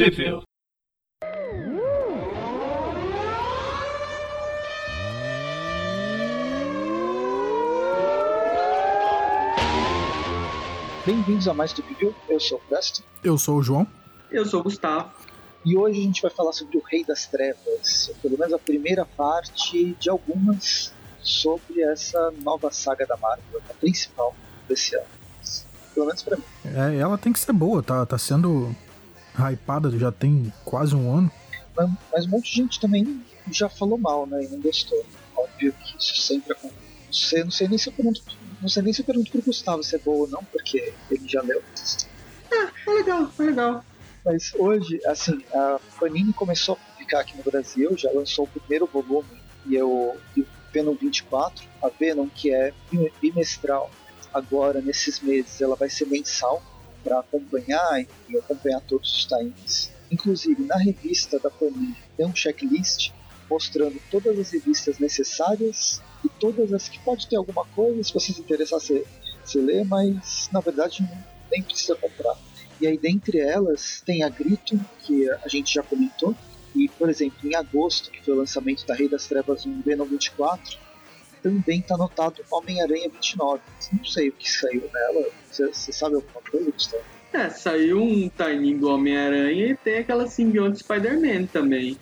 Civil. Bem-vindos a mais do Review. Eu sou o Presto. Eu sou o João. Eu sou o Gustavo. E hoje a gente vai falar sobre o Rei das Trevas, pelo menos a primeira parte de algumas sobre essa nova saga da Marvel, a principal desse ano. Pelo menos pra mim. É, ela tem que ser boa, tá, tá sendo hypada já tem quase um ano. Mas, mas um monte de gente também já falou mal, né? E não gostou. Óbvio que isso sempre acontece. Não sei, não sei nem se eu pergunto, não sei nem se eu pergunto pro Gustavo se é boa ou não, porque ele já leu. Ah, é legal, é legal. Mas hoje, assim, a Panini começou a publicar aqui no Brasil, já lançou o primeiro volume, e eu e o Venom 24, a Venom que é bimestral, agora nesses meses ela vai ser mensal para acompanhar e acompanhar todos os times. Inclusive, na revista da Panini tem um checklist mostrando todas as revistas necessárias e todas as que pode ter alguma coisa, se você se interessar, você, você lê, mas na verdade nem precisa comprar. E aí, dentre elas, tem a Grito, que a gente já comentou. E, por exemplo, em agosto, que foi o lançamento da Rei das Trevas 1 Venom 24, também está anotado Homem-Aranha 29. Não sei o que saiu nela. Você sabe alguma coisa, Gustavo? É, saiu um timing do Homem-Aranha e tem aquela simbionte Spider-Man também.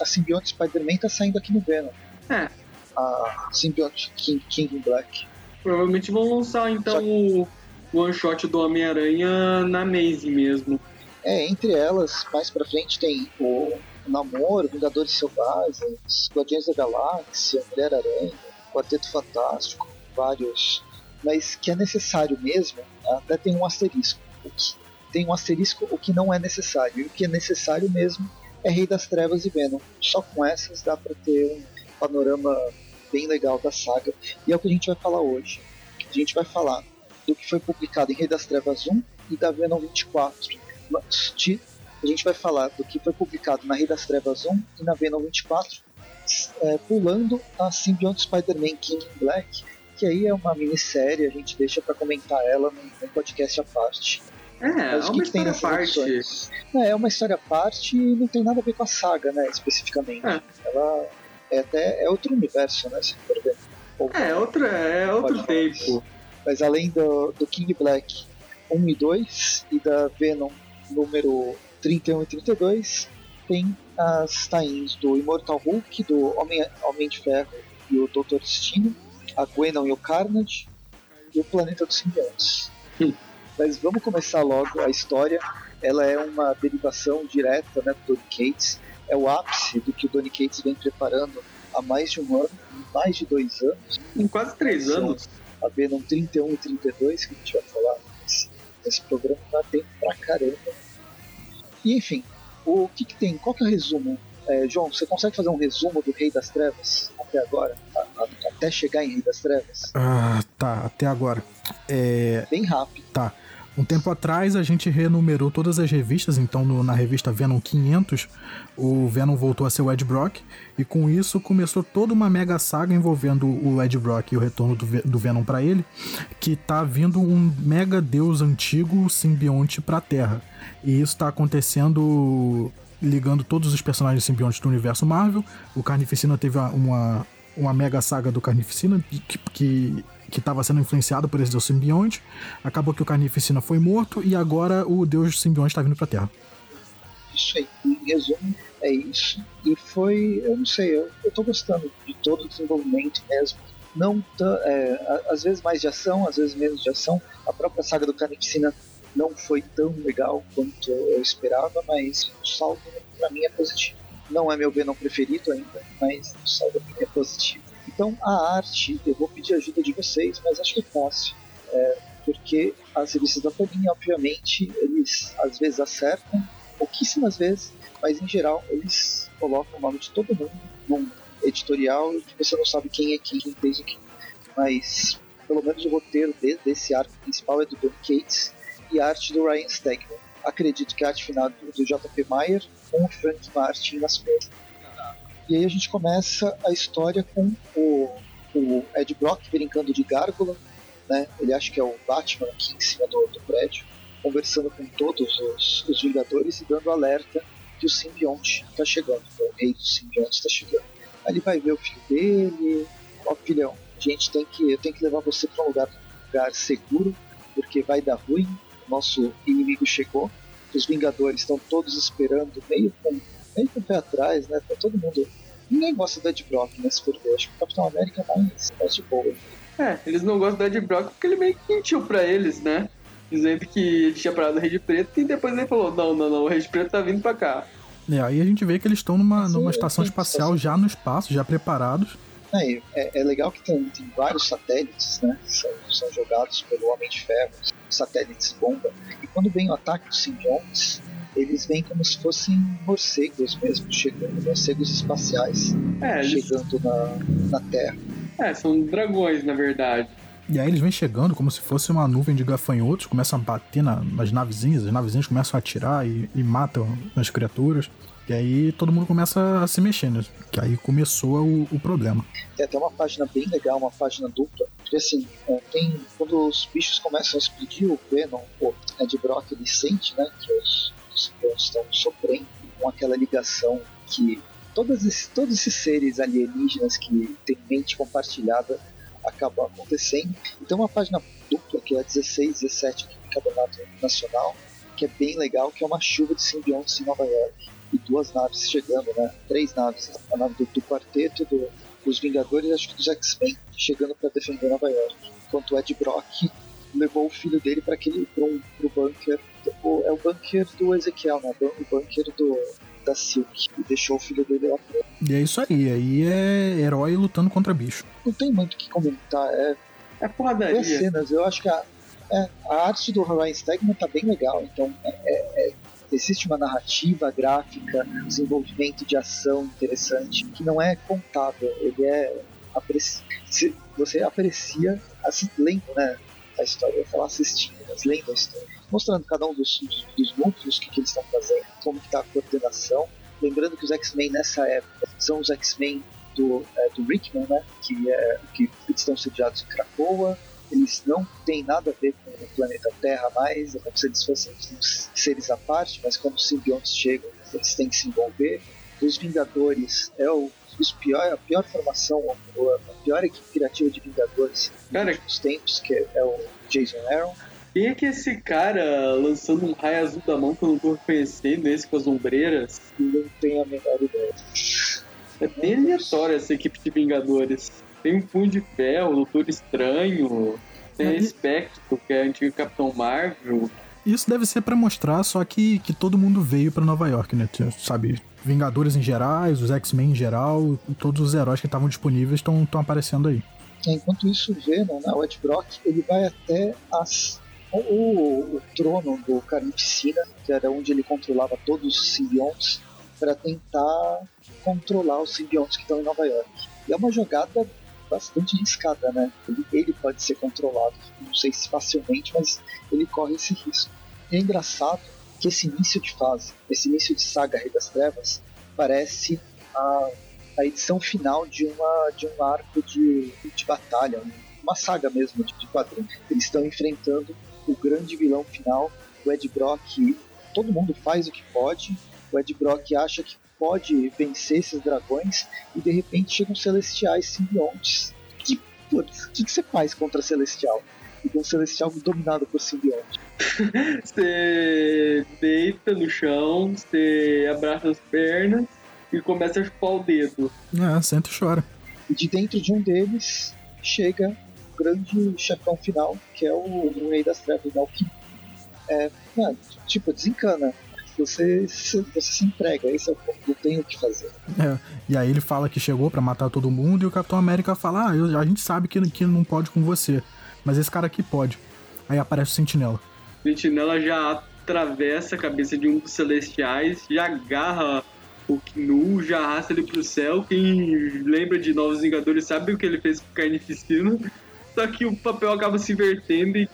A simbionte Spider-Man tá saindo aqui no Venom. É. A simbionte King, King Black. Provavelmente vão lançar então o one shot do Homem-Aranha na Maze mesmo. É, entre elas, mais pra frente tem o Namoro, Vingadores Selvagens, Guardiões da Galáxia, Mulher-Aranha, Quarteto Fantástico, vários. Mas que é necessário mesmo, até tem um asterisco. Tem um asterisco o que não é necessário. E o que é necessário mesmo é Rei das Trevas e Venom. Só com essas dá pra ter um panorama bem legal da saga. E é o que a gente vai falar hoje. A gente vai falar do que foi publicado em Rei das Trevas 1 e da Venom 24. A gente vai falar do que foi publicado na Rei das Trevas 1 e na Venom 24, é, pulando a Symbiote Spider-Man King in Black, que aí é uma minissérie, a gente deixa para comentar ela num, podcast à parte. É, Mas é uma que história à parte. É, é uma história à parte e não tem nada a ver com a saga, né, especificamente. É. Ela é até é outro universo, né, se for ver. Ou, é, outro, é outro tempo. Mas além do, do King Black 1 e 2 e da Venom número 31 e 32, tem as tains do Immortal Hulk, do Homem, Homem de Ferro e o Doutor Destino, a Gwenon e o Carnage e o Planeta dos Simbiontes. Hum. Mas vamos começar logo a história. Ela é uma derivação direta né, do Donny Cates. É o ápice do que o Donny Cates vem preparando há mais de um ano, mais de dois anos. Em quase três anos a Venom 31 e 32, que a gente vai falar nesse, nesse programa, dá tempo pra caramba. E enfim, o que, que tem? Qual que é o resumo? É, João, você consegue fazer um resumo do Rei das Trevas até agora? A, a, até chegar em Rei das Trevas? Ah, tá, até agora. É... Bem rápido. Tá. Um tempo atrás a gente renumerou todas as revistas, então no, na revista Venom 500 o Venom voltou a ser o Ed Brock e com isso começou toda uma mega saga envolvendo o Ed Brock e o retorno do, do Venom para ele, que tá vindo um mega deus antigo simbionte para a Terra. E isso tá acontecendo ligando todos os personagens simbiontes do universo Marvel. O Carnificina teve uma, uma mega saga do Carnificina que, que que estava sendo influenciado por esse deus simbionte. Acabou que o Carnificina foi morto e agora o deus simbionte está vindo para a Terra. Isso aí, em resumo, é isso. E foi, eu não sei, eu, tô gostando de todo o desenvolvimento mesmo. Não é, às vezes mais de ação, às vezes menos de ação. A própria saga do Carnificina não foi tão legal quanto eu esperava, mas o saldo para mim é positivo. Não é meu Venom preferido ainda, mas o saldo é positivo. Então, a arte, eu vou pedir ajuda de vocês, mas acho que é fácil. É, porque as revistas da Panini, obviamente, eles às vezes acertam, pouquíssimas vezes, mas em geral eles colocam o nome de todo mundo num editorial e você não sabe quem é quem, quem fez o que. Mas, pelo menos o roteiro de, desse arco principal é do Don Cates e a arte do Ryan Stegman. Acredito que a arte final do, J.P. Mayer com o Frank Martin nas cores. E aí a gente começa a história com o, o Ed Brock brincando de gárgula, né? Ele acha que é o Batman aqui em cima do, do prédio. conversando com todos os, os Vingadores e dando alerta que o simbionte está chegando, o rei do simbionte está chegando. Aí ele vai ver o filho dele, ó filhão, a gente tem que, eu tenho que levar você para um lugar, lugar seguro, porque vai dar ruim, o nosso inimigo chegou, os Vingadores estão todos esperando, meio com, meio com o pé atrás, né? Tá todo mundo. Ninguém gosta do Ed Brock, né? Se for ver. Acho que o Capitão América é mais, mais de boa. É, eles não gostam do Ed Brock porque ele meio que mentiu pra eles, né? Dizendo que ele tinha parado o Rei Preto e depois ele falou: não, não, não, o Rei Preto tá vindo pra cá. É, aí a gente vê que eles estão numa, numa estação espacial já no espaço, já preparados. É, é, é legal que tem, tem, vários satélites, né? Que são, são jogados pelo Homem de Ferro, satélites bomba. E quando vem o ataque dos simbiontes, eles vêm como se fossem morcegos mesmo, chegando, morcegos espaciais, é, chegando eles... na, na Terra. É, são dragões, na verdade. E aí eles vêm chegando como se fosse uma nuvem de gafanhotos, começam a bater na, nas navezinhas, as navezinhas começam a atirar e, e, matam as criaturas. E aí todo mundo começa a se mexer, né? Que aí começou o, o problema. Tem até uma página bem legal, uma página dupla. Porque assim, tem, quando os bichos começam a explodir, o Venom, o Ed Brock, ele sente, né? Que os, os estão sofrendo com aquela ligação que todos esses, todos esses seres alienígenas que têm mente compartilhada acabam acontecendo. Então uma página dupla, que é a 16, 17 aqui do Campeonato Nacional, que é bem legal, que é uma chuva de simbiontes em Nova York. E duas naves chegando, né? Três naves. A nave do, do quarteto, do, dos Vingadores acho que dos X-Men, chegando para defender Nova York. Enquanto o Ed Brock levou o filho dele para aquele pro, pro bunker. é o bunker do Ezequiel, né? O bunker do, da Silk. E deixou o filho dele lá preso. E é isso aí. Aí é herói lutando contra bicho. Não tem muito o que comentar. É, é porradaria. É cenas. Eu acho que a, é, a arte do Ryan Stegman tá bem legal. Então, é, é, existe uma narrativa gráfica, desenvolvimento de ação interessante, que não é contável. Ele é. Apreci você aprecia, assim, lendo né, a história, eu falar assistindo, mas lendo a história mostrando cada um dos, dos, dos núcleos, o que, que eles estão fazendo, como está a coordenação. Lembrando que os X-Men nessa época são os X-Men do, é, do Rickman, né, que, é, que estão sediados em Krakoa. Eles não têm nada a ver com o planeta Terra mais, é como se eles fossem seres à parte, mas quando os simbiontes chegam, eles têm que se envolver. Os Vingadores é o os pior, a pior formação, a pior equipe criativa de Vingadores Cara, dos tempos, que é, é o Jason Aaron. Quem é que é esse cara lançando um raio azul da mão que eu não tô reconhecendo, esse com as ombreiras? Não tenho a menor ideia. É bem aleatória essa equipe de Vingadores. Tem um Punho de Ferro, Doutor Estranho, tem a Spectro, que é a antiga Capitão Marvel. Isso deve ser para mostrar só que, que todo mundo veio para Nova York, né? Sabe, Vingadores em gerais, os X-Men em geral, todos os heróis que estavam disponíveis estão aparecendo aí. Enquanto isso, Venom, né, o Ed Brock, ele vai até as o, o, trono do Carnificina, que era onde ele controlava todos os simbiontes, para tentar controlar os simbiontes que estão em Nova York. E é uma jogada bastante arriscada, né? Ele, ele, pode ser controlado, não sei se facilmente, mas ele corre esse risco. E é engraçado que esse início de fase, esse início de saga Rei das Trevas, parece a, a edição final de, uma, de um arco de, de batalha, uma saga mesmo de, de. Eles estão enfrentando o grande vilão final, o Ed Brock, todo mundo faz o que pode, o Ed Brock acha que pode vencer esses dragões e de repente chegam celestiais simbiontes. Que, putz, o que, que você faz contra celestial? E um celestial dominado por simbionte. você deita no chão, você abraça as pernas e começa a chupar o dedo. É, senta e chora. E de dentro de um deles chega grande chefão final, que é o, o Rei das Trevas, né? O que é, mano, tipo, desencana. Você, você se entrega, esse é o ponto, não tem o que fazer. É, e aí ele fala que chegou para matar todo mundo e o Capitão América fala: Ah, eu, a gente sabe que, que não pode com você, mas esse cara aqui pode. Aí aparece o Sentinela. O Sentinela já atravessa a cabeça de um dos celestiais, já agarra o Knu, já arrasta ele pro céu. Quem lembra de Novos Vingadores sabe o que ele fez com o Carnificina. Só que o papel acaba se invertendo e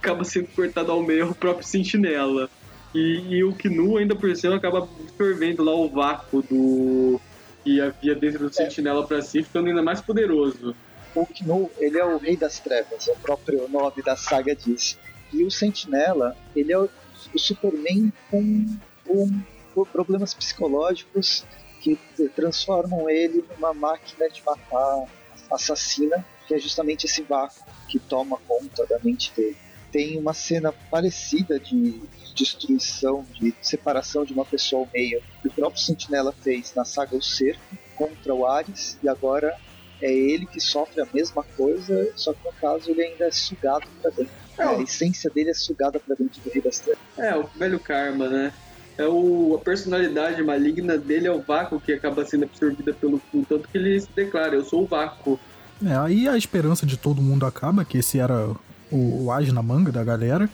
acaba sendo cortado ao meio o próprio sentinela. E, e o Knu, ainda por cima, acaba absorvendo lá o vácuo do que havia dentro do sentinela para si, ficando ainda mais poderoso. O Knu, ele é o rei das trevas, o próprio nome da saga diz. E o Sentinela, ele é o, Superman com, com problemas psicológicos que transformam ele numa máquina de matar assassina, que é justamente esse vácuo que toma conta da mente dele. Tem uma cena parecida de destruição, de separação de uma pessoa ao meio, que o próprio Sentinela fez na saga O Cerco contra o Ares, e agora é ele que sofre a mesma coisa, só que no caso ele ainda é sugado para dentro. É, a essência dele é sugada para dentro do Rei das Trevas. É, o velho karma, né? É o, a personalidade maligna dele é o vácuo que acaba sendo absorvida pelo tanto que ele se declara, eu sou o vácuo. É, aí a esperança de todo mundo acaba, que esse era o, o as na manga da galera.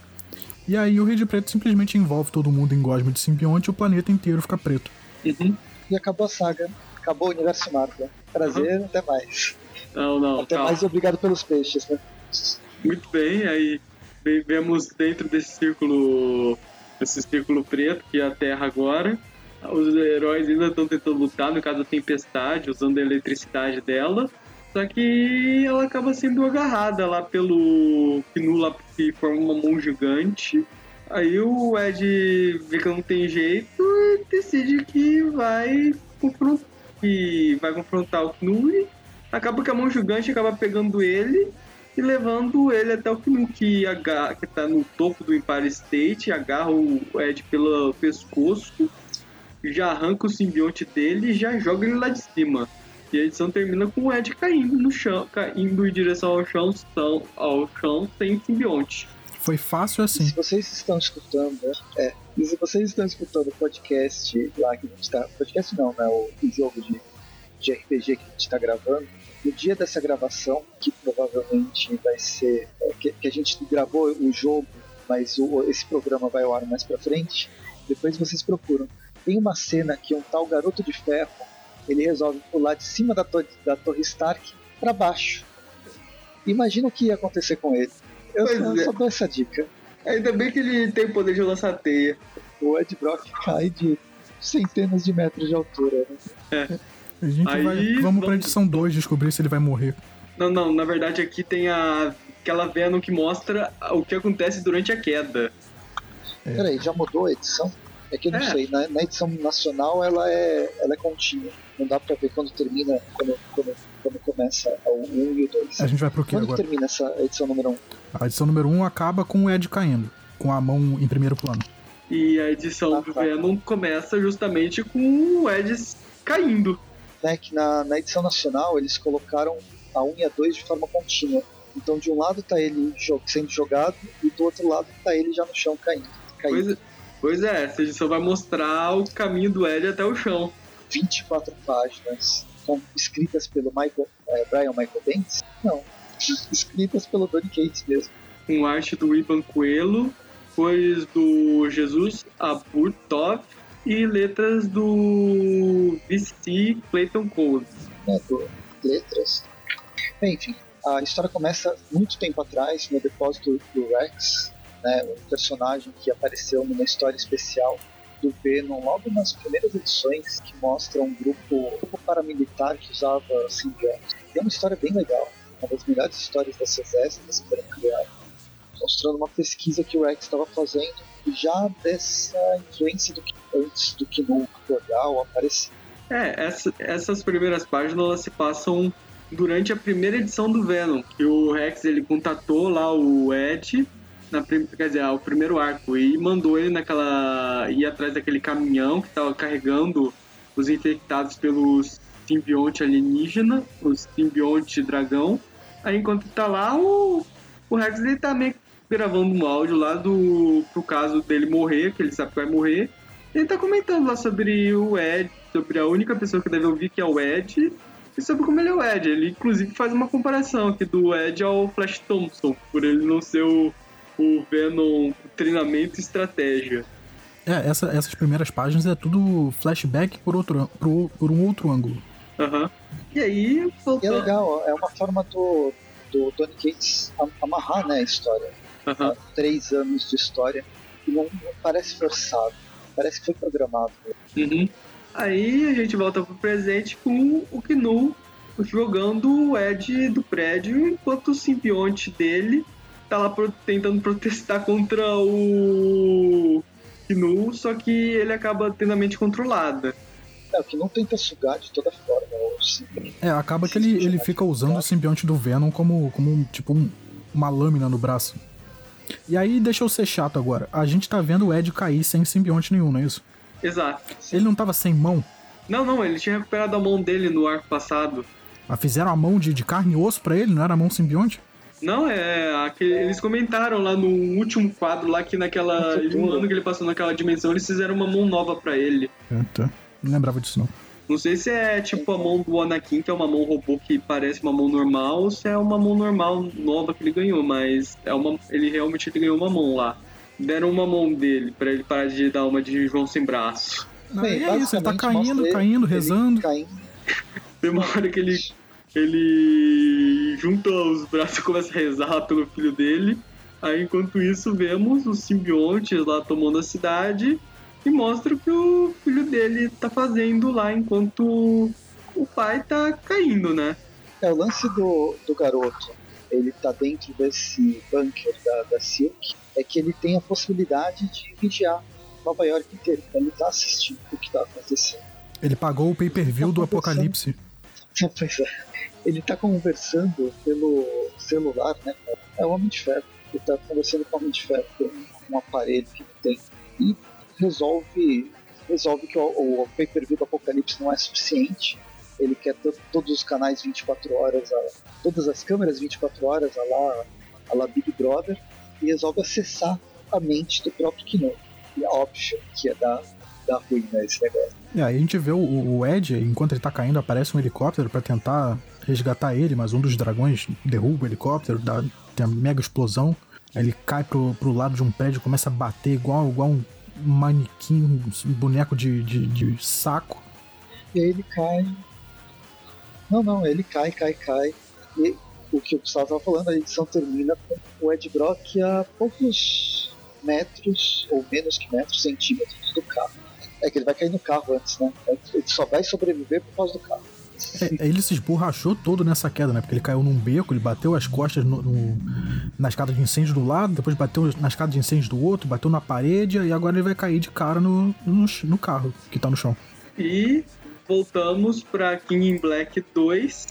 E aí o Rei de Preto simplesmente envolve todo mundo em gosma de simbionte e o planeta inteiro fica preto. Uhum. E acabou a saga. Acabou o universo Marvel. Prazer, uhum. até mais. Não, não. Até calma. mais e obrigado pelos peixes, né? Muito bem, aí vemos dentro desse círculo. Esse círculo preto, que é a Terra agora. Os heróis ainda estão tentando lutar, no caso da tempestade, usando a eletricidade dela. Só que ela acaba sendo agarrada lá pelo Knu lá que forma uma mão gigante. Aí o Ed vê que não tem jeito e decide que vai confrontar, que vai confrontar o Knu e acaba que a mão gigante acaba pegando ele e levando ele até o Knu que, que tá no topo do Empire State, agarra o Ed pelo pescoço, já arranca o simbionte dele e já joga ele lá de cima. E a edição termina com o Ed caindo no chão, caindo em direção ao chão, ao chão sem simbionte. Foi fácil assim. Se vocês estão escutando, é, e se vocês estão escutando o podcast lá que a gente está. Podcast não, né? O, o jogo de, de RPG que a gente está gravando. No dia dessa gravação, que provavelmente vai ser. É, que, que, a gente gravou o jogo, mas o, esse programa vai ao ar mais pra frente. Depois vocês procuram. Tem uma cena que um tal garoto de ferro ele resolve pular de cima da, to da Torre Stark para baixo. Imagina o que ia acontecer com ele. Eu, só, é. só dou essa dica. Ainda bem que ele tem o poder de lançar teia. O Ed Brock cai de centenas de metros de altura. Né? É. A gente Aí, vai, vamos, vamos pra edição 2 descobrir se ele vai morrer. Não, não, na verdade aqui tem a, aquela Venom que mostra o que acontece durante a queda. É. Peraí, já mudou a edição? É que eu não é. sei, na, na, edição nacional ela é, ela é contínua. Não dá pra ver quando termina, quando, quando, quando começa o 1 e o 2. A gente vai pro quê quando agora? termina essa edição número 1? A edição número 1 acaba com o Ed caindo, com a mão em primeiro plano. E a edição ah, do tá. Venom começa justamente com o Ed caindo. Né, que na, na edição nacional eles colocaram a 1 e a 2 de forma contínua. Então de um lado tá ele sendo jogado e do outro lado tá ele já no chão caindo. caindo. Pois, é. Pois é, essa edição vai mostrar o caminho do Ed até o chão. 24 páginas com, escritas pelo Michael, é, Brian Michael Bendis? Não, escritas pelo Donny Cates mesmo. Com arte do Ivan Coelho, cores do Jesus Aburtov e letras do VC Clayton Cole. É, do, letras? Bem, enfim, a história começa muito tempo atrás, no depósito do Rex, né, um personagem que apareceu numa história especial do Venom logo nas primeiras edições que mostra um grupo, um grupo paramilitar que usava simbiontes. E é uma história bem legal, uma das melhores histórias dessas extras que foram criadas, mostrando uma pesquisa que o Rex estava fazendo já dessa influência do que antes do que no Corgal aparecia. É, essa, essas primeiras páginas se passam durante a primeira edição do Venom, que o Rex ele contatou lá o Ed na, quer dizer, o primeiro arco e mandou ele naquela ir atrás daquele caminhão que estava carregando os infectados pelos simbionte alienígena, os simbionte dragão. Aí enquanto tá lá, o, o Rex ele tá meio gravando um áudio lá do pro caso dele morrer, que ele sabe que vai morrer. Ele tá comentando lá sobre o Ed, sobre a única pessoa que deve ouvir que é o Ed, e sobre como ele é o Ed. Ele inclusive faz uma comparação aqui do Ed ao Flash Thompson, por ele não ser o o Venom treinamento e estratégia. É, essa, essas primeiras páginas é tudo flashback por, outro, por, por um outro ângulo. Uhum. E aí, E é legal, é uma forma do, do Tony Cates amarrar né, a história. Uhum. Três anos de história. E não, não, parece forçado. Parece que foi programado. Uhum. Aí a gente volta pro presente com o Knu jogando o Ed do prédio enquanto o simbionte dele tá lá pro, tentando protestar contra o Knu, só que ele acaba tendo a mente controlada. É, o que não tenta sugar de toda forma. É, acaba que ele, ele fica usando o simbionte do Venom como, como tipo um, uma lâmina no braço. E aí, deixa eu ser chato agora. A gente tá vendo o Ed cair sem simbionte nenhum, não é isso? Exato. Ele não tava sem mão? Não, não, ele tinha recuperado a mão dele no arco passado. Mas fizeram a mão de, de carne e osso pra ele, não era a mão simbionte? Não, é. Aquele, eles comentaram lá no último quadro, lá que naquela. Um ano que ele passou naquela dimensão, eles fizeram uma mão nova pra ele. É, tá. Não lembrava disso, não. Não sei se é tipo a mão do Anakin, que é uma mão robô que parece uma mão normal, ou se é uma mão normal nova que ele ganhou, mas é uma, ele realmente ganhou uma mão lá. Deram uma mão dele para ele parar de dar uma de João sem braço. Bem, é isso, ele tá caindo, ele, caindo, rezando. Caindo. Tem uma hora que ele, ele junta os braços e começa a rezar pelo filho dele. Aí, enquanto isso, vemos os simbiontes lá tomando a cidade e mostra o que o filho dele tá fazendo lá enquanto o pai tá caindo, né? É, o lance do, do garoto, ele tá dentro desse bunker da, da Silk, é que ele tem a possibilidade de vigiar Nova York inteira. Então ele tá assistindo o que tá acontecendo. Ele pagou o pay-per-view tá do Apocalipse. pois é. Ele tá conversando pelo celular, né? É o Homem de Ferro. Ele tá conversando com o Homem de Ferro, um aparelho que tem. Resolve resolve que o, o pay-per-view do Apocalipse não é suficiente. Ele quer todos os canais 24 horas, a, todas as câmeras 24 horas, a lá, a lá Big Brother, e resolve acessar a mente do próprio Kino. E é óbvio que ia dar, dar ruim nesse negócio. E aí a gente vê o, o Ed, enquanto ele tá caindo, aparece um helicóptero para tentar resgatar ele, mas um dos dragões derruba o helicóptero, dá, tem uma mega explosão. Ele cai pro, pro lado de um prédio, começa a bater igual, igual um manequim, um boneco de, de, de saco. E aí ele cai. Não, não, ele cai, cai, cai. E o que o Gustavo estava falando, a edição termina com o Ed Brock a poucos metros, ou menos que metros, centímetros do carro. É que ele vai cair no carro antes, né? Ele só vai sobreviver por causa do carro. É, ele se esborrachou todo nessa queda, né? Porque ele caiu num beco, ele bateu as costas no, no, na escada de incêndio do lado, depois bateu na escada de incêndio do outro, bateu na parede e agora ele vai cair de cara no, no, no carro que tá no chão. E voltamos pra King in Black 2,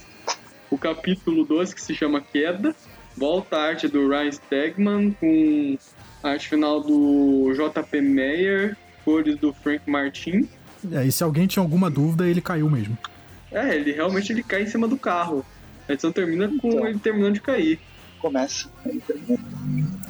o capítulo 2 que se chama Queda. Volta a arte do Ryan Stegman com a arte final do JP Meyer, cores do Frank Martin. É, e se alguém tinha alguma dúvida, ele caiu mesmo. É, ele realmente ele cai em cima do carro. A edição termina com então, ele terminando de cair. Começa. Aí, termina.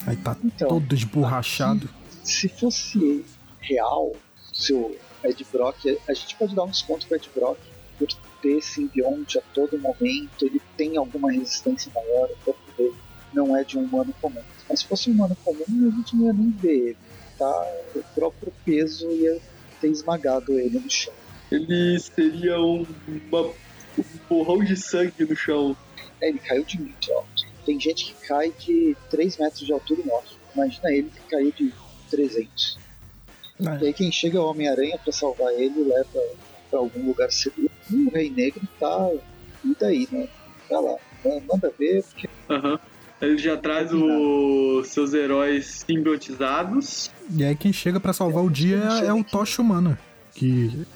aí tá então, todo esborrachado. Se fosse real, seu Ed Brock, a gente pode dar um desconto pro Ed Brock por ter simbionte a todo momento, ele tem alguma resistência maior, o corpo dele não é de um humano comum. Mas se fosse um humano comum, a gente não ia nem ver ele, tá? O próprio peso ia ter esmagado ele no chão ele seria um, uma, um borrão de sangue no chão. É, ele caiu de muito alto. Tem gente que cai de 3 metros de altura nosso. Imagina ele que caiu de 300. É. E aí quem chega é o Homem-Aranha para salvar ele e leva para algum lugar seguro. E o Rei Negro tá. E daí, né? Tá lá. Manda ver, porque. Uhum. Ele já traz os seus heróis simbiotizados. E aí quem chega para salvar é, o dia é, é o Tocha Humana. Que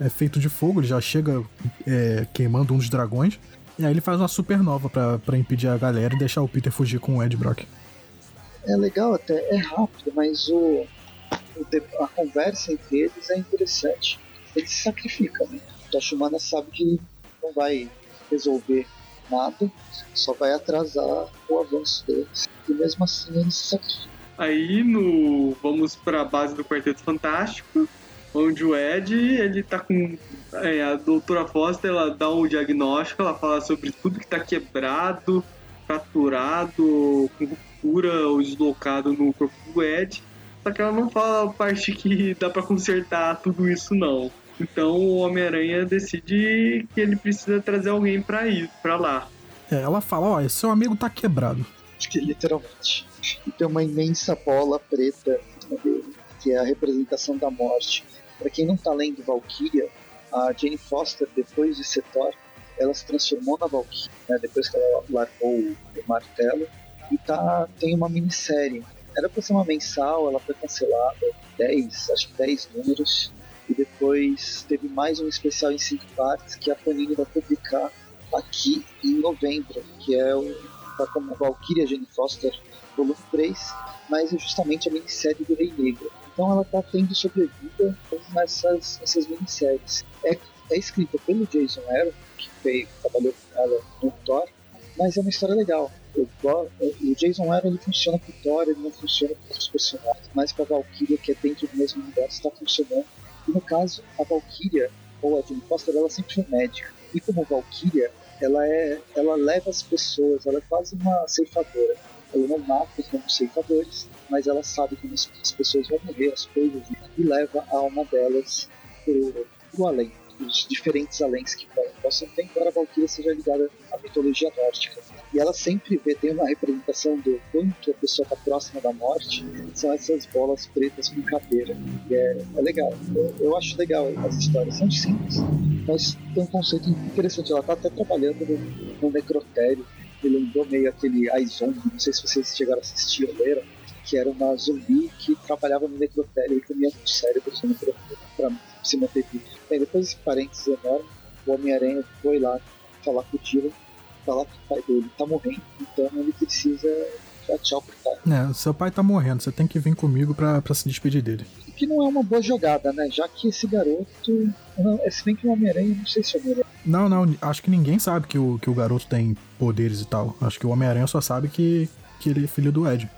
é feito de fogo, ele já chega é, queimando um dos dragões. E aí ele faz uma supernova para impedir a galera e deixar o Peter fugir com o Ed Brock. É legal até, é rápido, mas o, o a conversa entre eles é interessante. Ele se sacrifica, né? O Toshimana sabe que não vai resolver nada, só vai atrasar o avanço deles. E mesmo assim ele se sacrifica. Aí no vamos para a base do Quarteto Fantástico onde o Ed, ele tá com. É, a doutora Foster, ela dá um diagnóstico, ela fala sobre tudo que tá quebrado, fraturado, com ruptura ou deslocado no corpo do Ed. Só que ela não fala a parte que dá para consertar tudo isso, não. Então o Homem-Aranha decide que ele precisa trazer alguém para ir para lá. É, ela fala, ó, oh, seu amigo tá quebrado. Que literalmente. Tem uma imensa bola preta dele, que é a representação da morte. Para quem não está lendo Valkyria, a Jane Foster, depois de ser Thor, ela se transformou na Valkyria, né? depois que ela largou o martelo, e tá, tem uma minissérie. Era pra ser uma mensal, ela foi cancelada, 10, acho que 10 números, e depois teve mais um especial em 5 partes que a Panini vai publicar aqui em novembro, que é o tá como Valkyria Jane Foster, volume 3, mas é justamente a minissérie do Rei Negro. Então ela está tendo sobrevida nessas, nessas minisséries. É, é escrita pelo Jason Aaron, que fez, trabalhou com ela no Thor, mas é uma história legal. O, o Jason Aaron ele funciona com o Thor, ele não funciona com outros personagens, mas com a Valkyria, que é dentro do mesmo universo, está funcionando. E no caso, a Valkyria, ou a Jane Foster, ela sempre foi médica. E como Valkyria, ela, é, ela leva as pessoas, ela é quase uma ceifadora. Ela não mata como ceifadores, mas ela sabe como as pessoas vão morrer, as coisas, e leva a alma delas pro, pro além, os diferentes aléns que possam ter, embora a Valkyria seja ligada à mitologia nórdica. E ela sempre vê, tem uma representação do quanto a pessoa está próxima da morte, são essas bolas pretas com cadeira. E é, é legal. Eu, eu, acho legal as histórias. São simples, mas tem um conceito interessante. Ela está até trabalhando no, no necrotério. Me lembrou meio aquele Aizon, não sei se vocês chegaram a assistir ou leram, que era uma zumbi que trabalhava no necrotério e comia o cérebro para se manter vivo. Bem, depois desse parênteses enorme, o Homem-Aranha foi lá falar com o Dylan falar que o pai dele tá morrendo, então ele precisa dar tchau pro pai. É, seu pai tá morrendo, você tem que vir comigo pra, pra se despedir dele. O que não é uma boa jogada, né? Já que esse garoto. Não, é, se bem que o Homem-Aranha, não sei se o Homem-Aranha. Não, não, acho que ninguém sabe que o, que o garoto tem poderes e tal. Acho que o Homem-Aranha só sabe que, que ele é filho do Ed.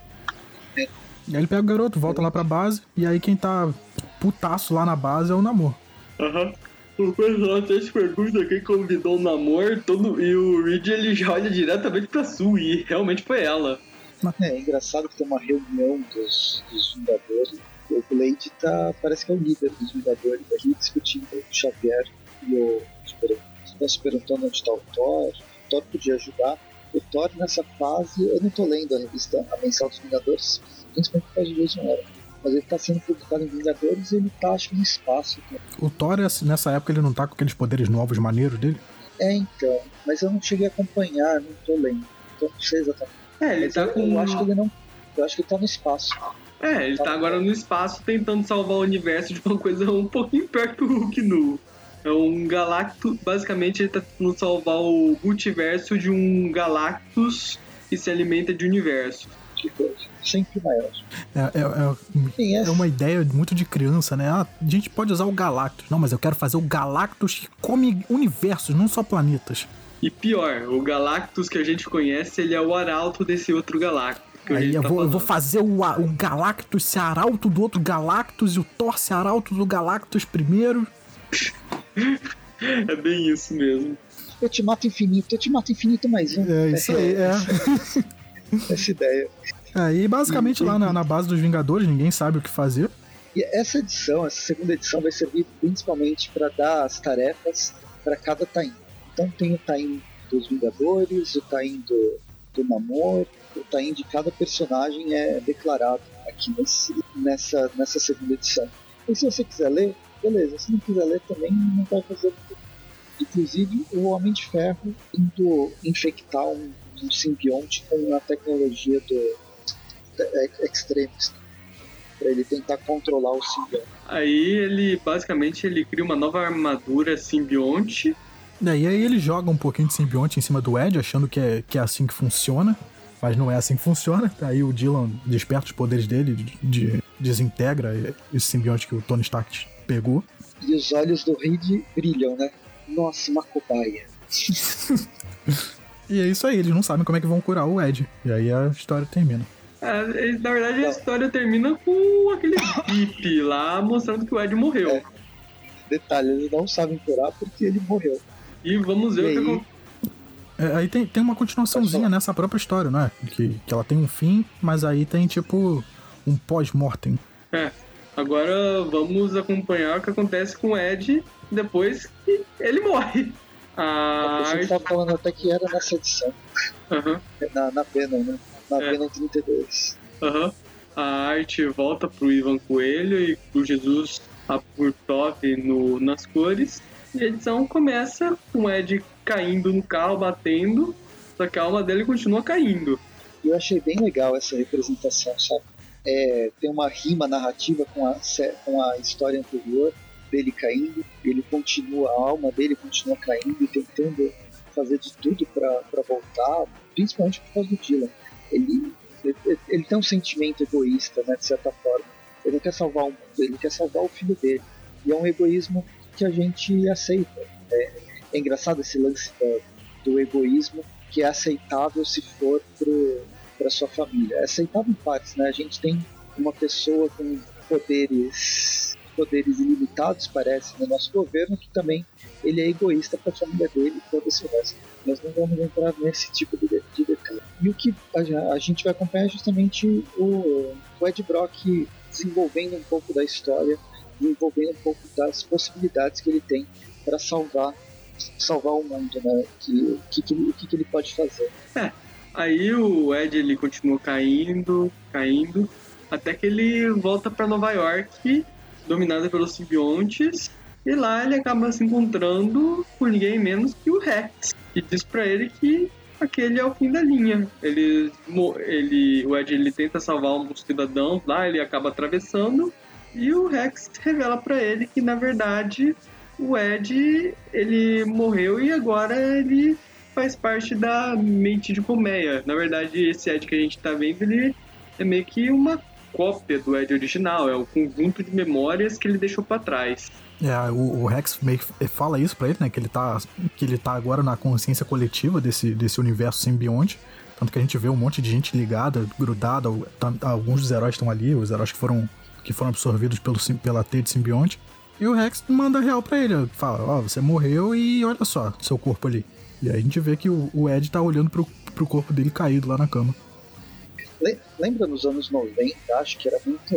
É. E aí ele pega o garoto, volta é. lá pra base, e aí quem tá putaço lá na base é o Namor. Aham. Uhum. O pessoal até se pergunta quem convidou o namoro todo, e o Reed ele já olha diretamente pra Sue, e realmente foi ela. É, é engraçado que tem uma reunião dos, dos Vingadores. O Blade tá, parece que é o líder dos Vingadores aqui discutindo o Xavier e o Super, tá se perguntando onde está o Thor. O Thor podia ajudar. O Thor nessa fase, eu não tô lendo a revista A Mensal dos Vingadores, principalmente por causa de Jason Aaron mas ele tá sendo publicado em Vingadores e ele tá, acho no espaço. Cara. O Thor, nessa época, ele não tá com aqueles poderes novos, maneiros dele? É, então. Mas eu não cheguei a acompanhar, não tô lendo. Então não sei exatamente. É, ele mas tá eu, com. Eu acho que ele não. Eu acho que ele tá no espaço. É, ele tá, tá agora no espaço tentando salvar o universo de uma coisa um pouquinho perto do Hulk nu. É um Galactus. Basicamente, ele tá tentando salvar o multiverso de um Galactus que se alimenta de universo. Sempre maior. É, é, é, é, uma ideia muito de criança, né? Ah, a gente pode usar o Galactus. Não, mas eu quero fazer o Galactus que come universos, não só planetas. E pior, o Galactus que a gente conhece, ele é o arauto desse outro Galactus. Aí eu, tá vou, eu, vou, fazer o, o Galactus ser arauto do outro Galactus e o Thor ser arauto do Galactus primeiro. é bem isso mesmo. Eu te mato infinito, eu te mato infinito mais um. É isso aí, é. Essa ideia. É, e basicamente e, lá na, na, base dos Vingadores ninguém sabe o que fazer. E essa edição, essa segunda edição, vai servir principalmente para dar as tarefas para cada Taim. Então tem o Taim dos Vingadores, o Taim do, do Namor, o Taim de cada personagem é declarado aqui nesse, nessa, nessa segunda edição. E se você quiser ler, beleza. Se não quiser ler também, não vai fazer Inclusive, o Homem de Ferro indo infectar um, um simbionte com a tecnologia do, extremes para ele tentar controlar o simbionte. Aí ele basicamente ele cria uma nova armadura simbionte. É, e aí ele joga um pouquinho de simbionte em cima do Ed, achando que é, que é assim que funciona. Mas não é assim que funciona. Aí o Dylan desperta os poderes dele, de, de, desintegra esse simbionte que o Tony Stark pegou. E os olhos do Reed brilham, né? Nossa, uma cobaia. e é isso aí, eles não sabem como é que vão curar o Ed. E aí a história termina. É, na verdade, a história termina com aquele bip lá mostrando que o Ed morreu. É. Detalhe, eles não sabem curar porque ele morreu. E vamos ver e o que é, aí tem, tem uma continuaçãozinha nessa própria história, não é? Que, que ela tem um fim, mas aí tem tipo um pós-mortem. É. Agora vamos acompanhar o que acontece com o Ed depois que ele morre. A, a gente tava falando até que era nessa edição. Uhum. Na, na pena, né? na é. Venom 32. Aham. Uhum. A arte volta pro Ivan Coelho e pro Jesus Apurtov no, nas cores. E a edição começa com o Ed caindo no carro, batendo, só que a alma dele continua caindo. Eu achei bem legal essa representação, sabe? É, tem uma rima narrativa com a, com a história anterior dele caindo, ele continua, a alma dele continua caindo e tentando fazer de tudo para voltar, principalmente por causa do Dylan. Ele, ele, ele, tem um sentimento egoísta, né, de certa forma. Ele quer salvar o mundo, ele quer salvar o filho dele. E é um egoísmo que a gente aceita. É, é engraçado esse lance do, do egoísmo que é aceitável se for para sua família. É aceitável em partes, né? A gente tem uma pessoa com poderes poderes ilimitados, parece, no nosso governo, que também ele é egoísta para a família dele e todo esse resto. Nós não vamos entrar nesse tipo de, de detalhe. E o que a, a, gente vai acompanhar é justamente o, o Ed Brock desenvolvendo um pouco da história, desenvolvendo um pouco das possibilidades que ele tem para salvar salvar o mundo, né? Que, que, que, o que, que ele pode fazer. É, aí o Ed ele continua caindo, caindo, até que ele volta para Nova York dominada pelos simbiontes. E lá ele acaba se encontrando com ninguém menos que o Rex, que diz para ele que aquele é o fim da linha. Ele, ele, o Ed ele tenta salvar um dos cidadãos lá, ele acaba atravessando e o Rex revela para ele que na verdade o Ed ele morreu e agora ele faz parte da mente de colmeia. Na verdade, esse Ed que a gente tá vendo, ele é meio que uma cópia do Ed original, é o conjunto de memórias que ele deixou para trás. É, o, o, Rex meio que fala isso pra ele, né? Que ele tá, que ele tá agora na consciência coletiva desse, desse universo simbionte. Tanto que a gente vê um monte de gente ligada, grudada. Alguns dos heróis estão ali, os heróis que foram, que foram absorvidos pelo, pela teia de simbionte. E o Rex manda real pra ele. Fala, ó, oh, você morreu e olha só, seu corpo ali. E aí a gente vê que o, o Ed tá olhando pro, pro corpo dele caído lá na cama. Lembra nos anos 90, acho que era muito.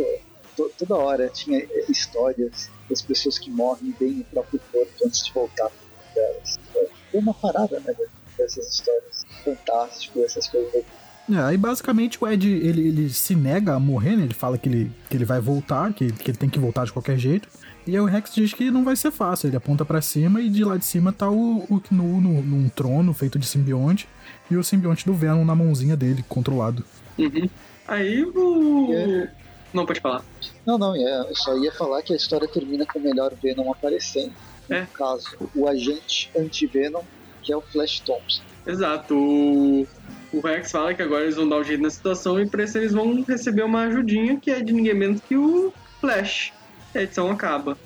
Toda hora tinha histórias das pessoas que morrem bem no próprio corpo antes de voltar delas. Foi uma parada, né? Dessas histórias. Fantástico, essas coisas. É, aí basicamente o Ed ele, ele se nega a morrer, né? Ele fala que ele, que ele vai voltar, que, que ele tem que voltar de qualquer jeito. E aí o Rex diz que não vai ser fácil. Ele aponta para cima e de lá de cima tá o, o Knu no, num trono feito de simbionte e o simbionte do Venom na mãozinha dele, controlado. Uhum. Aí o. É. Não, pode falar. Não, não, é, eu só ia falar que a história termina com o melhor Venom aparecendo. É. No caso, o agente anti-Venom, que é o Flash Thompson. Exato. O, o Rex fala que agora eles vão dar um jeito na situação e pra isso eles vão receber uma ajudinha que é de ninguém menos que o Flash. A edição acaba.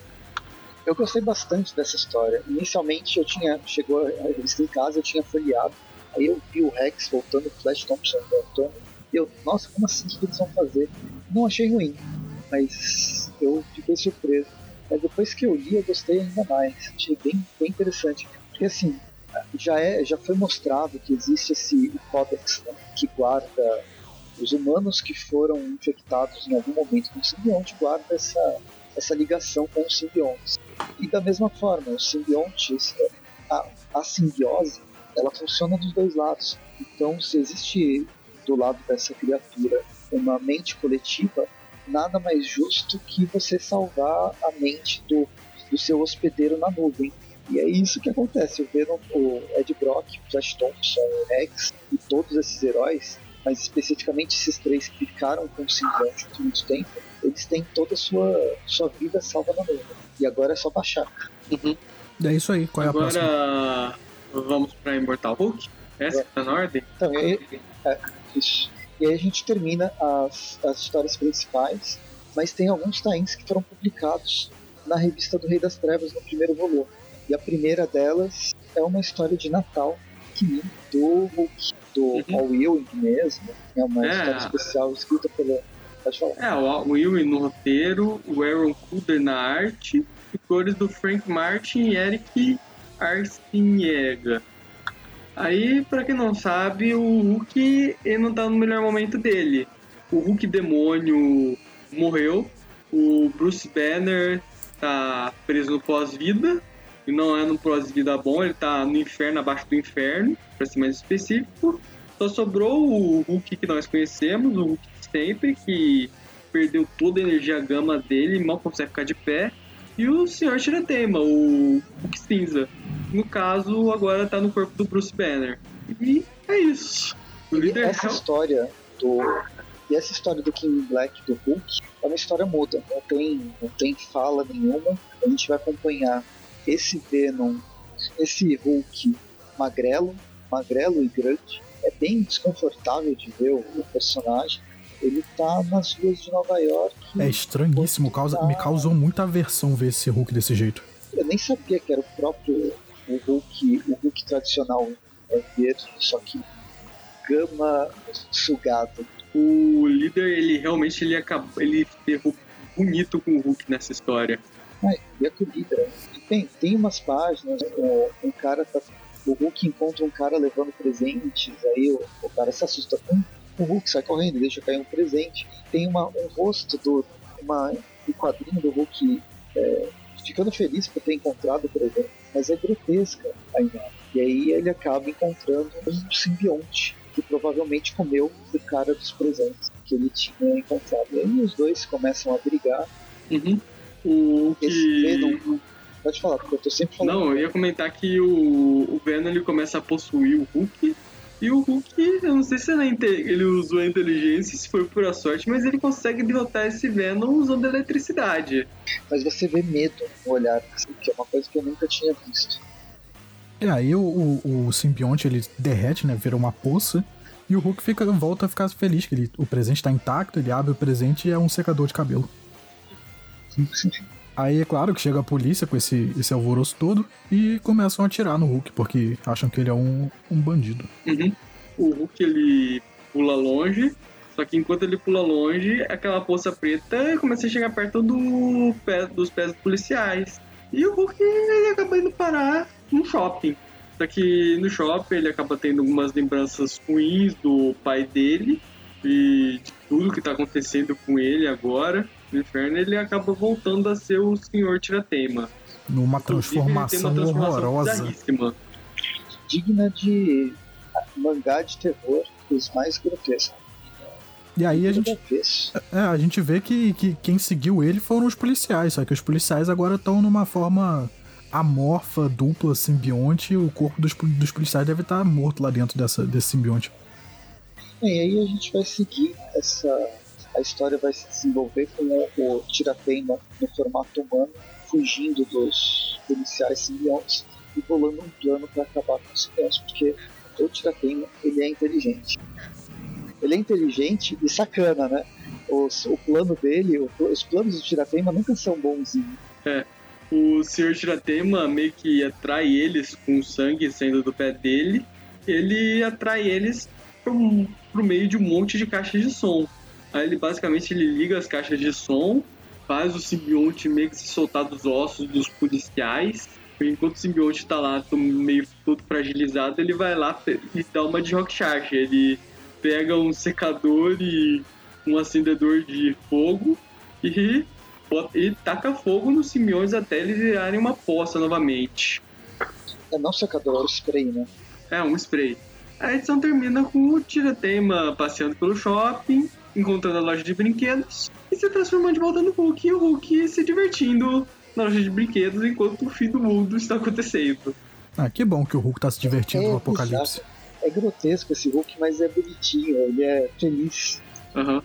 Eu gostei bastante dessa história. Inicialmente eu tinha. Chegou a revista em casa, eu tinha folheado. Aí eu vi o Rex voltando o Flash Thompson voltando e eu, nossa, como assim? O que eles vão fazer? Não achei ruim, mas eu fiquei surpreso. Mas depois que eu li, eu gostei ainda mais. Achei bem, bem interessante. Porque assim, já, é, já foi mostrado que existe esse códex né, que guarda os humanos que foram infectados em algum momento com o simbionte, guarda essa, essa ligação com os simbiontes. E da mesma forma, os simbiontes, a, a simbiose, ela funciona dos dois lados. Então, se existe do lado dessa criatura uma mente coletiva, nada mais justo que você salvar a mente do, do seu hospedeiro na nuvem. E é isso que acontece. O Venom, o Ed Brock, o Flash Thompson, o Rex e todos esses heróis, mas especificamente esses três que ficaram com o simbionte por muito tempo, eles têm toda a sua, sua vida salva na nuvem. E agora é só baixar. Uhum. É isso aí. Qual é agora, a próxima? vamos para Immortal Hulk? Essa é. tá na ordem? Então, é, é, isso. E aí a gente termina as, as histórias principais, mas tem alguns tains que foram publicados na revista do Rei das Trevas no primeiro volume. E a primeira delas é uma história de Natal que do Hulk, do uhum. Paul Ewing mesmo. É uma é. história especial escrita pela. Pode falar. É, o Ewing no roteiro, o Aaron Kuder na arte, e cores do Frank Martin e Eric Arciniega. Aí, para quem não sabe, o Hulk ele não tá no melhor momento dele. O Hulk demônio morreu, o Bruce Banner tá preso no pós-vida, e não é no pós-vida bom, ele tá no inferno, abaixo do inferno, para ser mais específico. Só sobrou o Hulk que nós conhecemos, o Hulk sempre, que perdeu toda a energia gama dele, mal consegue ficar de pé. E o Sr. Tiratema, o Hulk cinza. No caso, agora tá no corpo do Bruce Banner. E é isso. O E líder essa é- história do. E essa história do King Black do Hulk é uma história muda, não tem, não tem fala nenhuma. A gente vai acompanhar esse Venom, esse Hulk magrelo, magrelo e grande. É bem desconfortável de ver o, o personagem. Ele tá nas ruas de Nova York. É estranhíssimo, causa, me causou muita aversão ver esse Hulk desse jeito. Eu nem sabia que era o próprio o Hulk, o Hulk tradicional é verde, só que gama sugado. o líder, ele realmente ele acabou, ele ferrou bonito com o Hulk nessa história. Ai, e a comida. Tem, tem umas páginas, o, um cara tá. O Hulk encontra um cara levando presentes, aí o, o cara se assusta com o Hulk, sai correndo, e deixa cair um presente. Tem uma, um rosto do. Uma, um quadrinho do Hulk é, ficando feliz por ter encontrado o presente, mas é grotesca a imagem. E aí ele acaba encontrando um simbionte que provavelmente comeu o cara dos presentes que ele tinha encontrado. E aí os dois começam a brigar. Uhum. O Esse Venom que. Pode falar, porque eu tô sempre falando. Não, eu ia comentar que o, o Venom ele começa a possuir o Hulk. E o Hulk, eu não sei se ele, ele usou a inteligência, se foi pura sorte, mas ele consegue derrotar esse Venom usando eletricidade. Mas você vê medo no olhar, assim, que é uma coisa que eu nunca tinha visto. E aí o, o, o simbionte ele derrete, né? Vira uma poça. E o Hulk fica, volta a ficar feliz que ele, o presente tá intacto, ele abre o presente e é um secador de cabelo. Aí é claro que chega a polícia com esse, esse alvoroço todo e começam a atirar no Hulk, porque acham que ele é um, um bandido. Uhum. O Hulk ele pula longe, só que enquanto ele pula longe, aquela poça preta começa a chegar perto do pé, dos pés dos policiais. E o Hulk ele acaba indo parar no shopping. Só que no shopping ele acaba tendo algumas lembranças ruins do pai dele e de tudo que tá acontecendo com ele agora. No inferno ele acaba voltando a ser o Senhor Tiratema. Numa transformação, uma transformação horrorosa. bizarríssima. Digna de mangá de terror dos mais grotescos. E aí a gente, é, a gente vê que, que quem seguiu ele foram os policiais, só que os policiais agora estão numa forma amorfa, dupla, simbionte, e o corpo dos, dos policiais deve estar morto lá dentro dessa, desse simbionte. E aí a gente vai seguir essa. A história vai se desenvolver com o, o Tiratema no formato humano, fugindo dos policiais simbiontes e bolando um plano para acabar com os simbiontes, porque o Tiratema ele é inteligente. Ele é inteligente e sacana, né? Os, o plano dele, o- os planos do Tiratema nunca são bonzinhos. o Sr. Tiratema meio que atrai eles com o sangue saindo do pé dele. Ele atrai eles pro, pro meio de um monte de caixas de som. Aí ele basicamente ele liga as caixas de som, faz o simbionte meio que se soltar dos ossos dos policiais. Enquanto o simbionte tá lá meio todo fragilizado, ele vai lá e dá uma de rock charge. Ele pega um secador e um acendedor de fogo e bota- e taca fogo nos simbiontes até eles virarem uma poça novamente. É não secador, é o spray, né? É, um spray. A edição termina com o Tiratema passeando pelo shopping, encontrando a loja de brinquedos e se transformando de volta no Hulk e o Hulk se divertindo na loja de brinquedos enquanto o fim do mundo está acontecendo. Ah, que bom que o Hulk tá se divertindo É no apocalipse. É grotesco esse Hulk, mas é bonitinho, ele é feliz. Aham.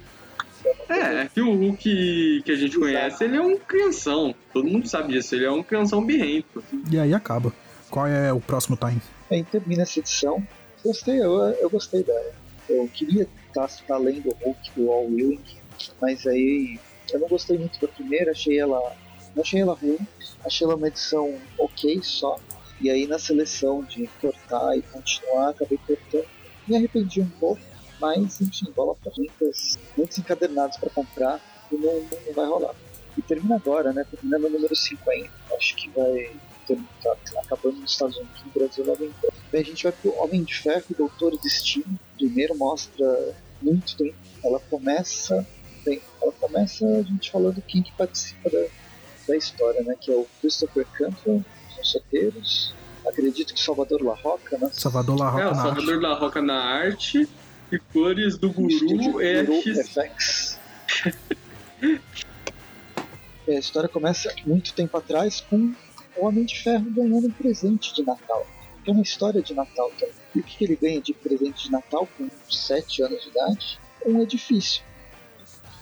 É, que o Hulk que a gente conhece, ele é um crianção. Todo mundo sabe disso, ele é um crianção birrento. E aí acaba. Qual é o próximo time? Aí termina essa edição. Gostei, eu, eu gostei dela. Eu queria estar tá, lendo o Hulk do All Willing, mas aí eu não gostei muito da primeira, achei ela. Não achei ela ruim, achei ela uma edição ok só. E aí na seleção de cortar e continuar, acabei cortando. Me arrependi um pouco, mas enfim, bola pra muitas, muitos encadernados para comprar e não, não vai rolar. E termina agora, né? Termina no número 50. Acho que vai ter, tá acabando nos Estados Unidos, no Brasil logo então. Bem, a gente vai pro Homem de Ferro e Doutor Destino. Primeiro mostra muito tempo. Ela começa. Bem, ela começa a gente falando quem que participa da, da história, né? Que é o Christopher Campbell, são solteiros. Acredito que Salvador La Roca, né? Salvador La É, Roca o na arte. Salvador da Roca na arte e cores do Guru é. FX. É, a história começa muito tempo atrás com o Homem de Ferro ganhando um presente de Natal. é uma história de Natal também. E o que, que ele ganha de presente de Natal com 7 anos de idade? Um edifício.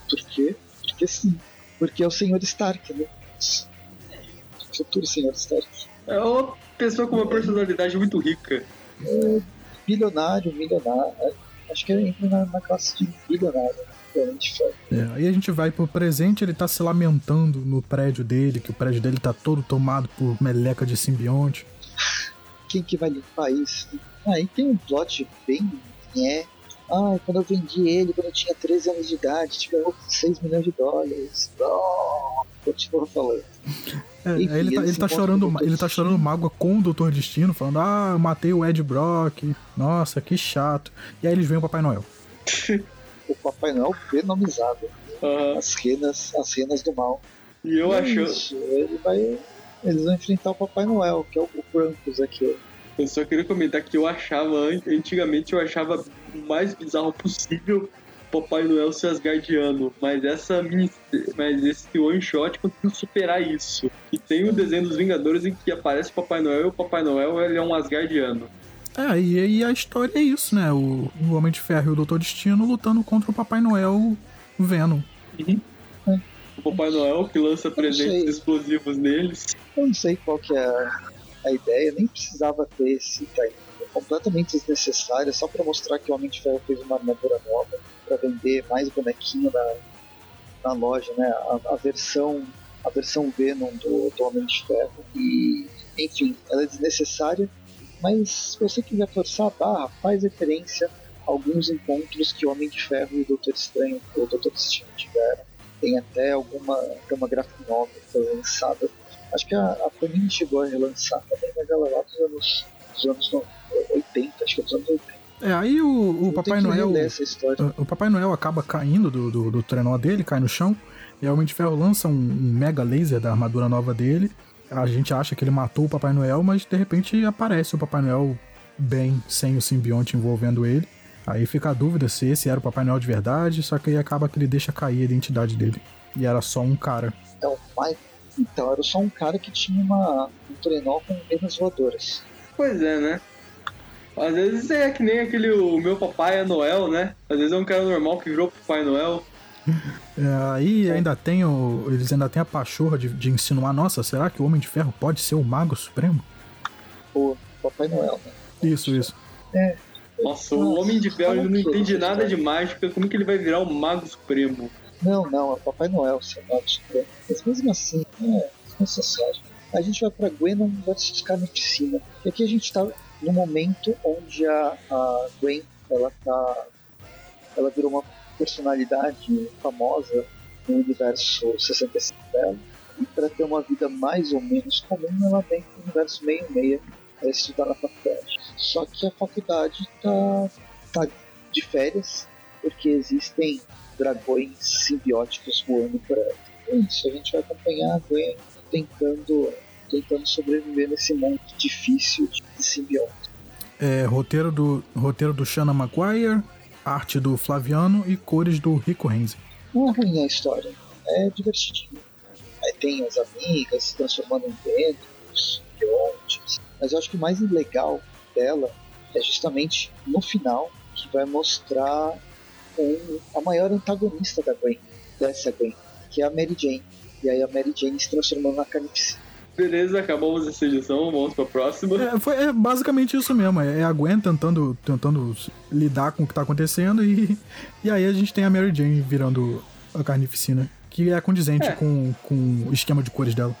Por quê? Porque sim. Porque é o Senhor Stark, né? O futuro Senhor Stark. É uma pessoa com uma personalidade muito rica. É, bilionário, milionário. é, Acho que ele entra na, na classe de bilionário. Realmente. É, aí a gente vai pro presente, ele tá se lamentando no prédio dele, que o prédio dele tá todo tomado por meleca de simbionte. Quem que vai limpar isso? Aí tem um plot bem. É. Ah, quando eu vendi ele, quando eu tinha 13 anos de idade, tive 6 milhões de dólares. Oh, continua falando. É, Enfim, aí ele tá, ele tá chorando, encontram com o ele tá Dr. chorando mágoa com o Doutor Destino, falando: "Ah, eu matei o Ed Brock. Nossa, que chato". E aí eles veem o Papai Noel. O Papai Noel venomizado. Aham. As renas, as renas do mal. E eu é acho. Ele vai. Eles vão enfrentar o Papai Noel, que é o, o Krampus aqui. Eu só queria comentar que eu achava, an- antigamente eu achava o mais bizarro possível Papai Noel ser asgardiano, mas essa mini, mas esse one shot conseguiu superar isso. E tem o desenho dos Vingadores em que aparece o Papai Noel e o Papai Noel ele é um asgardiano. É, e aí a história é isso, né? O, o Homem de Ferro e o Doutor Destino lutando contra o Papai Noel Venom. O Papai Noel que lança presentes explosivos neles. Eu não sei qual que é a, a ideia, nem precisava ter esse time. É completamente desnecessário, só pra mostrar que o Homem de Ferro fez uma armadura nova, pra vender mais bonequinho na, na loja, né? A, a versão a versão Venom do, do Homem de Ferro. E, enfim, ela é desnecessária, mas se você quiser forçar a barra, faz referência a alguns encontros que o Homem de Ferro e o Doutor Estranho, ou o Doutor Destino tiveram. Tem até alguma tem uma graphic novel que foi lançada. Acho que a, a Panini chegou a relançar também, mas ela lá dos anos, dos anos no- 80, acho que é dos anos 80. É, aí o, o Papai Noel. história. O Papai Noel acaba caindo do, do, do trenó dele, cai no chão, e o Homem de Ferro lança um, um mega laser da armadura nova dele. A gente acha que ele matou o Papai Noel, mas de repente aparece o Papai Noel bem, sem o simbionte envolvendo ele. Aí fica a dúvida se esse era o Papai Noel de verdade, só que aí acaba que ele deixa cair a identidade dele. E era só um cara. Então, mas, então, era só um cara que tinha uma, um trenó com renas voadoras. Pois é, né? Às vezes é que nem aquele o meu papai é Noel, né? Às vezes é um cara normal que virou Papai Noel. É, aí ainda tem o, eles ainda têm a pachorra de, de insinuar, nossa, será que o Homem de Ferro pode ser o Mago Supremo? O Papai Noel, né? Isso, isso. Nossa, o Homem de Ferro ele não entende é nada de mágica, como que ele vai virar o Mago Supremo? Não, não, é o Papai Noel, seu Mago Supremo. Mas mesmo assim, é desnecessário. A gente vai pra Gwen versus Carnificina. E aqui a gente tá no momento onde a, a Gwen, ela tá. Ela virou uma personalidade famosa no universo 65 dela. E para ter uma vida mais ou menos comum, ela vem pro universo meio-meia para estudar na faculdade. Só que a faculdade tá, tá de férias, porque existem dragões simbióticos voando por aí. É isso, a gente vai acompanhar a Gwen tentando, tentando sobreviver nesse mundo difícil de simbionte. É, roteiro do roteiro do Shanna Maguire, arte do Flaviano e cores do Rico Renzi. Não é ruim a história, é divertidinho. Aí tem as amigas se transformando em ventos, simbiontes. Mas eu acho que o mais legal dela é justamente no final, que vai mostrar um, a maior antagonista da Gwen, dessa Gwen, que é a Mary Jane. E aí a Mary Jane se transformando na carnificina. Beleza, acabamos essa edição, vamos pra próxima. É, foi, é basicamente isso mesmo. É a Gwen tentando, tentando lidar com o que tá acontecendo e, e aí a gente tem a Mary Jane virando a carnificina, que é condizente É. com, com o esquema de cores dela.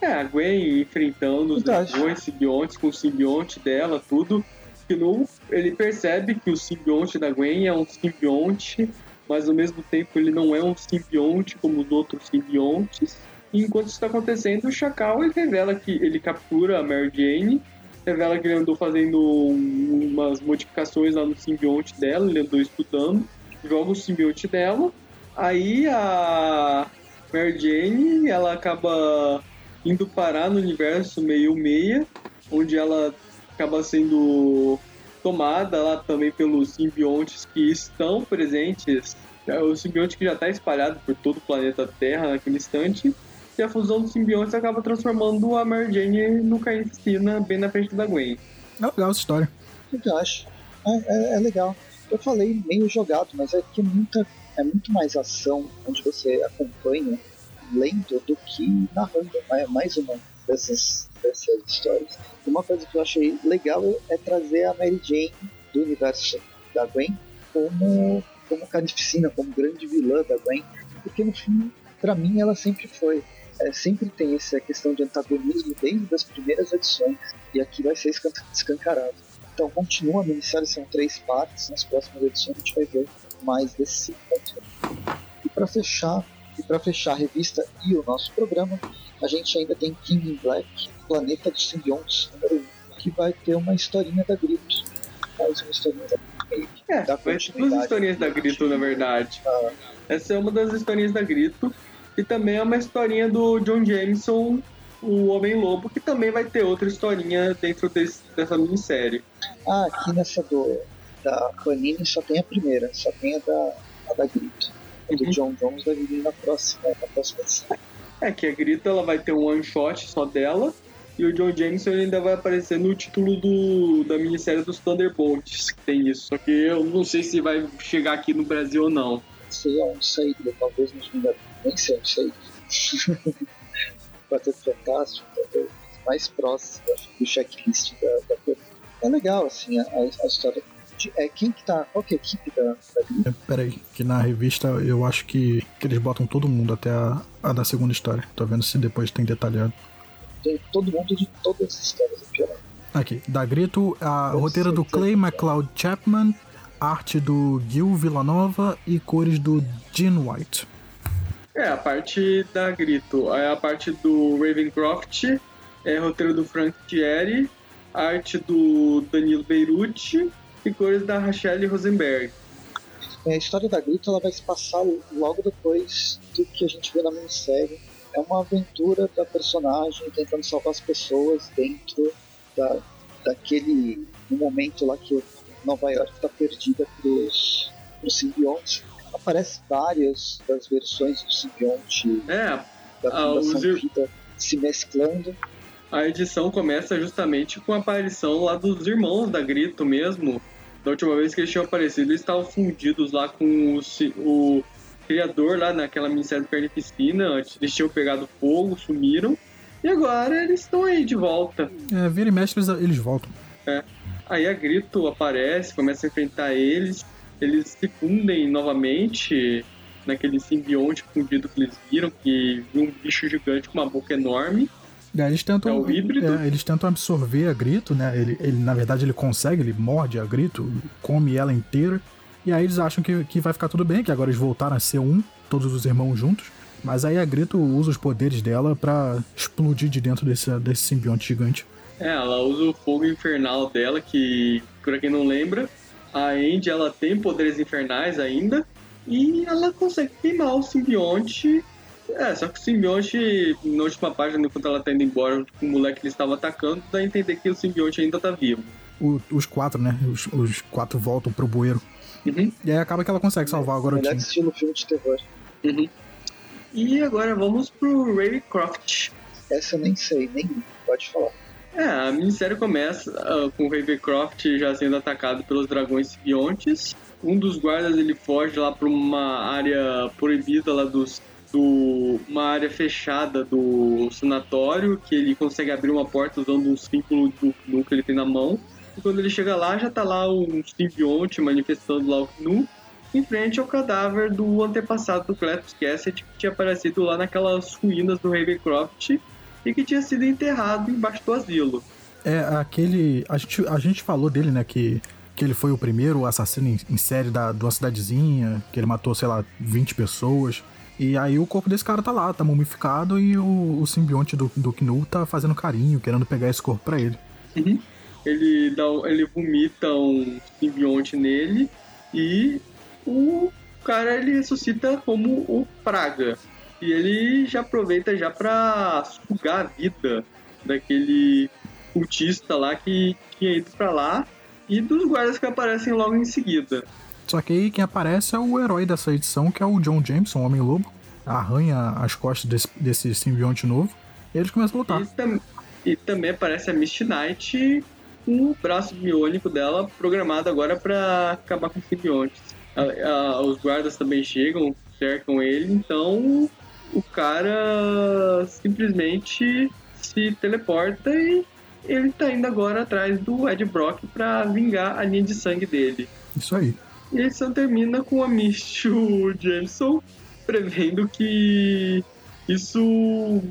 É, a Gwen enfrentando os dragões simbiontes com o simbionte dela, tudo. Que no, ele percebe que o simbionte da Gwen é um simbionte, mas ao mesmo tempo ele não é um simbionte como os outros simbiontes. Enquanto isso está acontecendo, o Chacal ele revela que ele captura a Mary Jane, revela que ele andou fazendo um- umas modificações lá no simbionte dela, ele andou estudando, joga o simbionte dela. Aí a Mary Jane, ela acaba indo parar no universo meio-meia, onde ela acaba sendo tomada lá também pelos simbiontes que estão presentes. É o simbionte que já está espalhado por todo o planeta Terra naquele instante. E a fusão dos simbiontes acaba transformando a Mary Jane no Carnificina bem na frente da Gwen. É legal essa história. Eu acho. É, é, é legal. Eu falei meio jogado, mas é que é, muita, é muito mais ação onde você acompanha lendo do que narrando. É mais uma dessas, dessas histórias. Uma coisa que eu achei legal é trazer a Mary Jane do universo da Gwen como, como carnificina, como grande vilã da Gwen, porque no fim, para mim, ela sempre foi. É, sempre tem essa questão de antagonismo desde as primeiras edições, e aqui vai ser escancarado. Então continua a minissérie, são três partes, nas próximas edições a gente vai ver mais desse ponto. E para fechar, e para fechar a revista e o nosso programa, a gente ainda tem King in Black, Planeta dos Simbiontes, número 1, que vai ter uma historinha da Grito. Mais uma historinha da Grito. É, duas historinhas da Grito, na verdade. Ah. Essa é uma das historinhas da Grito. E também é uma historinha do John Jameson, o Homem-Lobo, que também vai ter outra historinha dentro desse, dessa minissérie. Ah, aqui nessa do, da Panini só tem a primeira, só tem a da, a da Grito. A do uhum. John Jones vai vir na próxima, na próxima edição. É que a Grita ela vai ter um one shot só dela. E o John Jameson ainda vai aparecer no título do, da minissérie dos Thunderbolts, que tem isso. Só que eu não sei se vai chegar aqui no Brasil ou não. Sei onde sairia, talvez nos Vingadores. Nem sei onde sairia. Quarteto Fantástico, talvez mais próximo do checklist da, da coisa. É legal, assim, a, a história é, quem que tá. Qual que é a equipe da, da É, peraí, que na revista eu acho que, que eles botam todo mundo até a, a da segunda história. Tô vendo se depois tem detalhado. Tem todo mundo de todas as histórias. Aqui, da Grito, a Deve roteira do Clay McLeod Chapman, arte do Gil Villanova e cores do Gene White. É, a parte da Grito, é a parte do Ravencroft, é roteiro do Frank Thierry, arte do Danilo Beirute e cores da Rachelle Rosenberg. É, a história da Grito ela vai se passar logo depois do que a gente vê na minissérie. É uma aventura da personagem tentando salvar as pessoas dentro da, daquele momento lá que Nova York está perdida para os simbiontes. Aparece várias das versões do simbionte é, da Fundação Vida se mesclando a edição começa justamente com a aparição lá dos irmãos da Grito mesmo, da última vez que eles tinham aparecido, eles estavam fundidos lá com o, o criador lá naquela minissérie do Carnificina. Eles tinham pegado fogo, sumiram. E agora eles estão aí de volta. É, vira e mexe, eles, eles voltam. É. Aí a Grito aparece, começa a enfrentar eles. Eles se fundem novamente naquele simbionte fundido que eles viram, que viu um bicho gigante com uma boca enorme. É, eles tentam, é o híbrido. É, eles tentam absorver a Grito, né? Ele, ele, na verdade, ele consegue, ele morde a Grito, come ela inteira. E aí eles acham que, que vai ficar tudo bem, que agora eles voltaram a ser um, todos os irmãos juntos. Mas aí a Grito usa os poderes dela para explodir de dentro desse, desse simbionte gigante. É, ela usa o fogo infernal dela, que, pra quem não lembra, a Andy ela tem poderes infernais ainda. E ela consegue queimar o simbionte é, só que o simbionte, na última página, enquanto ela tá indo embora com o moleque que ele estava atacando, dá a entender que o simbionte ainda tá vivo. O, os quatro, né? Os, os, quatro voltam pro bueiro. Uhum. E aí acaba que ela consegue salvar agora o time. estilo filme de terror. Uhum. E agora vamos pro Ravencroft. Essa eu nem sei, nem pode falar. É, a minissérie começa uh, com o Ravencroft já sendo atacado pelos dragões simbiontes. Um dos guardas ele foge lá para uma área proibida lá dos do uma área fechada do sanatório, que ele consegue abrir uma porta usando um símbolo do Knu que ele tem na mão. E quando ele chega lá, já tá lá um simbionte manifestando lá o Knu, em frente ao cadáver do antepassado do Cletus Cassidy, que tinha aparecido lá naquelas ruínas do Ravencroft e que tinha sido enterrado embaixo do asilo. É, aquele. A gente, a gente falou dele, né, que que ele foi o primeiro assassino em, em série da, de uma cidadezinha, que ele matou, sei lá, 20 pessoas. E aí o corpo desse cara tá lá, tá mumificado e o, o simbionte do, do Knu tá fazendo carinho, querendo pegar esse corpo pra ele. Uhum. Ele, dá, ele vomita um simbionte nele e o cara ele ressuscita como o Praga. E ele já aproveita já pra sugar a vida daquele cultista lá que tinha ido pra lá e dos guardas que aparecem logo em seguida. Só que aí quem aparece é o herói dessa edição, que é o John Jameson, Homem-Lobo. arranha as costas desse, desse simbionte novo. E eles começam a lutar. E, tam e também aparece a Misty Knight com o braço biônico dela programado agora para acabar com os simbiontes. os guardas também chegam, cercam ele, então o cara simplesmente se teleporta e ele tá indo agora atrás do Ed Brock para vingar a linha de sangue dele. Isso aí. E a edição termina com a Misty Jameson prevendo que isso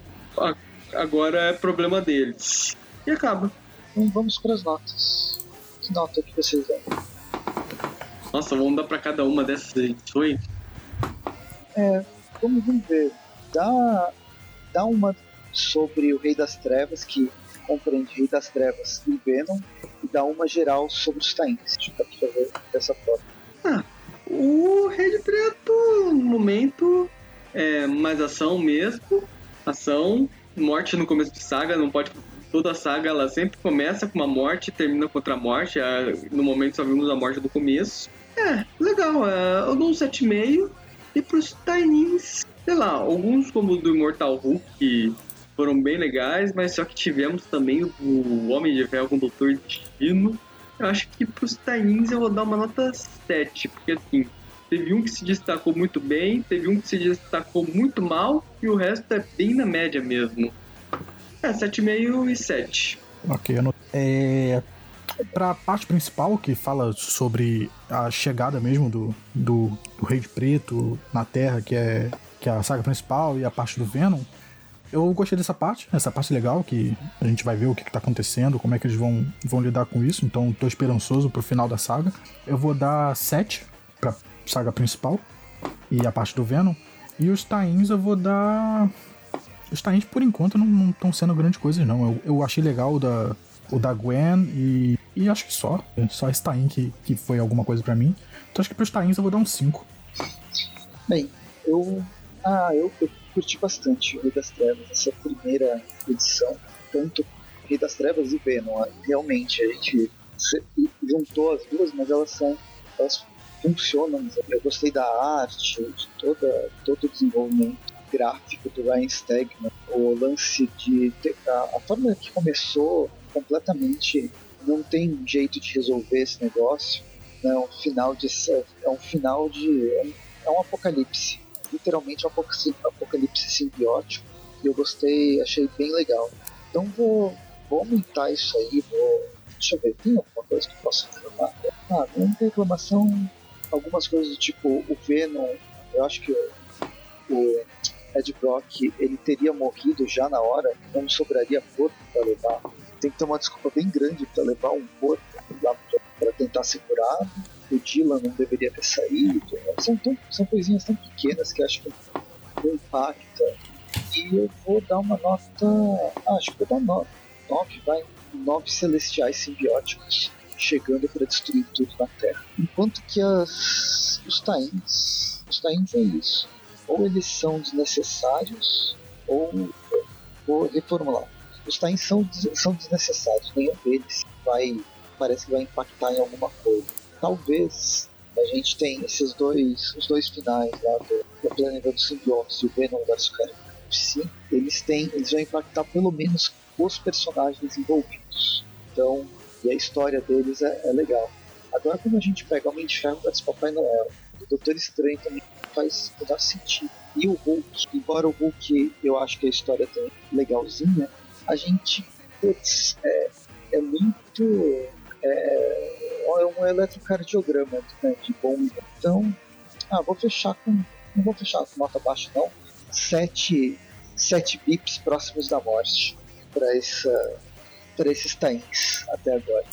agora é problema deles. E acaba. Então vamos para as notas. Que nota que vocês dão? Nossa, vamos dar para cada uma dessas edições? É, vamos, vamos ver. Dá, dá uma sobre o Rei das Trevas, que compreende Rei das Trevas e Venom, e dá uma geral sobre os Tains. Deixa eu fazer dessa forma. Ah, o Rei Preto, no momento, é mais ação mesmo. Ação, morte no começo de saga, não pode. Toda a saga ela sempre começa com uma morte e termina com outra morte. É, no momento só vimos a morte do começo. É, legal. É, eu dou um 7,5. E pros Tainins, sei lá, alguns como o do Immortal Hulk foram bem legais, mas só que tivemos também o Homem de Ferro com o Doutor Destino. Eu acho que pros Tainins eu vou dar uma nota 7, porque assim, teve um que se destacou muito bem, teve um que se destacou muito mal, e o resto é bem na média mesmo. É, 7,5 e 7. Ok, é, pra parte principal, que fala sobre a chegada mesmo do, do, do Rei de Preto na Terra, que é, que é a saga principal, e a parte do Venom, eu gostei dessa parte, essa parte legal, que a gente vai ver o que, que tá acontecendo, como é que eles vão, vão lidar com isso, então tô esperançoso pro final da saga. Eu vou dar 7 pra saga principal e a parte do Venom. E os Tains eu vou dar. Os Tains, por enquanto, não estão sendo grandes coisas, não. Eu, eu achei legal o da, o da Gwen e, e acho que só. Só esse Tain que, que foi alguma coisa para mim. Então acho que pros Tains eu vou dar um 5. Bem, eu. Ah, eu, eu curti bastante o Rei das Trevas, essa primeira edição. Tanto Rei das Trevas e Venom. Realmente, a gente juntou as duas, mas elas são. Elas funcionam. Eu gostei da arte, de toda, todo o desenvolvimento gráfico do Ryan Stegman, o lance de a, a forma que começou completamente não tem jeito de resolver esse negócio. Né? É um final de é um final de é um, é um apocalipse, literalmente um apocalipse simbiótico. E eu gostei, achei bem legal. Então vou, vou aumentar isso aí, vou deixa eu ver, tem alguma coisa que possa reclamar? Ah, não reclamação algumas coisas do tipo o Venom, eu acho que o, o Ed Brock ele teria morrido já na hora, não sobraria corpo para levar. Tem que ter uma desculpa bem grande para levar um corpo lá para tentar ser curado. O Dylan não deveria ter saído. São, tão, são coisinhas tão pequenas que acho que não impacta. E eu vou dar uma nota. Ah, acho que vou dar nove. Nove, vai. Nove celestiais simbióticos chegando para destruir tudo na Terra. Enquanto que as, os Tains, os Tains é isso. Ou eles são desnecessários, ou vou reformular. Os Tains são, são desnecessários, nenhum deles vai, parece que vai impactar em alguma coisa. Talvez a gente tem esses dois, os dois finais lá do, do Planeta dos Simbiontes e o Venom vs Sim, eles têm, eles vão impactar pelo menos os personagens envolvidos. Então, e a história deles é, é legal. Agora, quando a gente pega Homem de Ferro versus Papai Noel, o Doutor Estranho também faz toda sentido. E o Hulk, embora o Hulk eu acho que a história é legalzinha, a gente, putz, é, é muito. É, é um eletrocardiograma né, de bom. Então, ah, vou fechar com. Não vou fechar com nota baixa, não. Sete, sete bips próximos da morte para essa para esses tains até agora.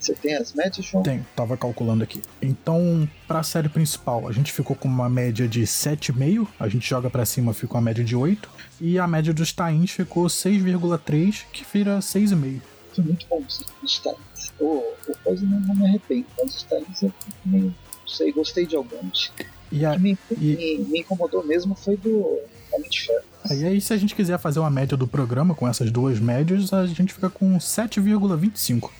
Você tem as médias, João? Tenho, tava calculando aqui. Então, para a série principal, a gente ficou com uma média de 7,5, a gente joga para cima, ficou a média de 8, e a média dos tains ficou 6,3, que vira 6,5. Foi muito bom os tains. O, o coisa não, não me arrependo, mas os tains eu meio, não sei, gostei de alguns. E a, o que me, e... me, me incomodou mesmo foi do Homem de Ferro. E aí, se a gente quiser fazer uma média do programa com essas duas médias, a gente fica com 7,25.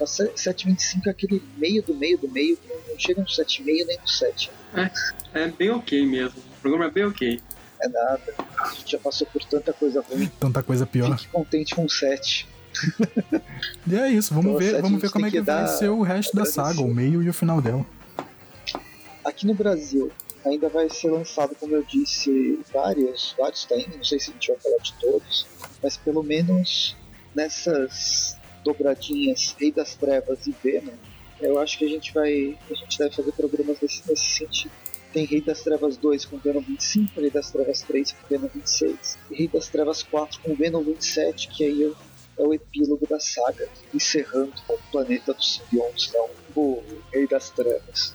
A 7,25 é aquele meio do meio do meio, não chega no 7,5 nem no 7. É, é bem ok mesmo. O programa é bem ok. É nada. A gente já passou por tanta coisa ruim. Tanta coisa pior. Fique contente com 7. E é isso, vamos ver, vamos ver como é que, vai ser o resto da saga, o meio e o final dela. Aqui no Brasil, ainda vai ser lançado, como eu disse, vários, vários tem, não sei se a gente vai falar de todos, mas pelo menos nessas dobradinhas Rei das Trevas e Venom, eu acho que a gente vai. A gente deve fazer programas nesse, nesse sentido. Tem Rei das Trevas 2 com Venom 25, Rei das Trevas 3 com Venom 26, e Rei das Trevas 4 com Venom 27, que aí é o epílogo da saga, encerrando o planeta dos simbiontes, não o Rei das Trevas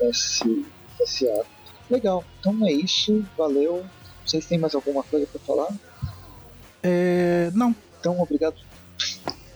nesse, nesse ato. Legal, então é isso, valeu. Vocês têm mais alguma coisa para falar? É. Não. Então, obrigado.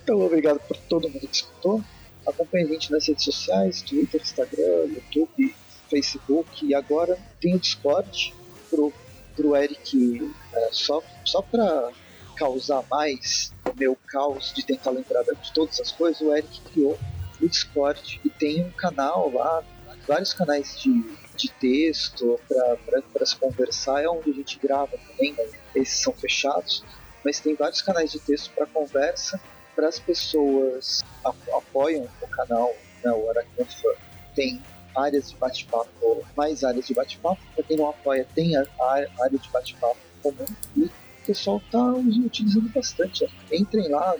Então, obrigado por todo mundo que escutou. Acompanhe a gente nas redes sociais, Twitter, Instagram, YouTube, Facebook e agora tem o Discord pro, pro Eric é, só, só para causar mais o meu caos de tentar lembrar de todas as coisas, o Eric criou o Discord e tem um canal lá, vários canais de, de texto para se conversar, é onde a gente grava também, né? esses são fechados, mas tem vários canais de texto para conversa para as pessoas apoiam o canal, né, o Aracnofan, tem áreas de bate-papo, mais áreas de bate-papo. Para quem não apoia, tem a, a área de bate-papo comum e pessoal está utilizando bastante. Né? Entrem lá,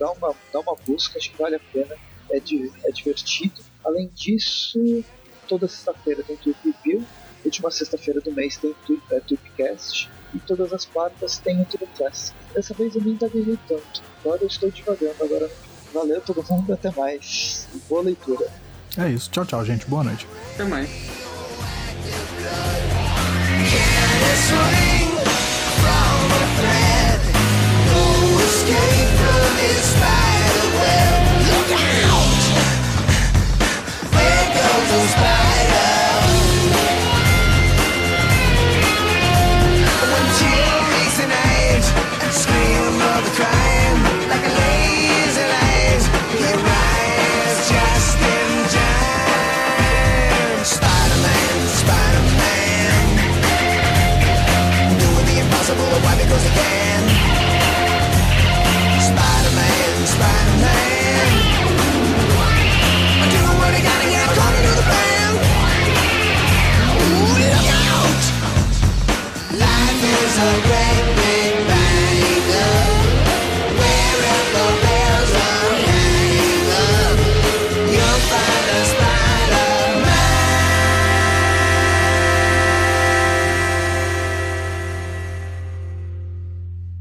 dá uma, dá uma busca, acho que vale a pena, é, de, é divertido. Além disso, toda sexta-feira tem Tweep Review, última sexta-feira do mês tem é, Tweepcast e todas as quartas tem o Tweepcast. Dessa vez eu nem gaguejei tanto, agora eu estou devagando, agora valeu todo mundo, até mais. Boa leitura. É isso, tchau, tchau, gente, boa noite. Até mais. Look out! There goes the spider. so great.